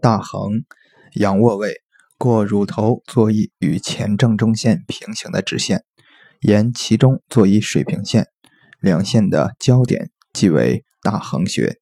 大横，仰卧位，过乳头作一与前正中线平行的直线，沿其中作一水平线，两线的交点即为大横穴。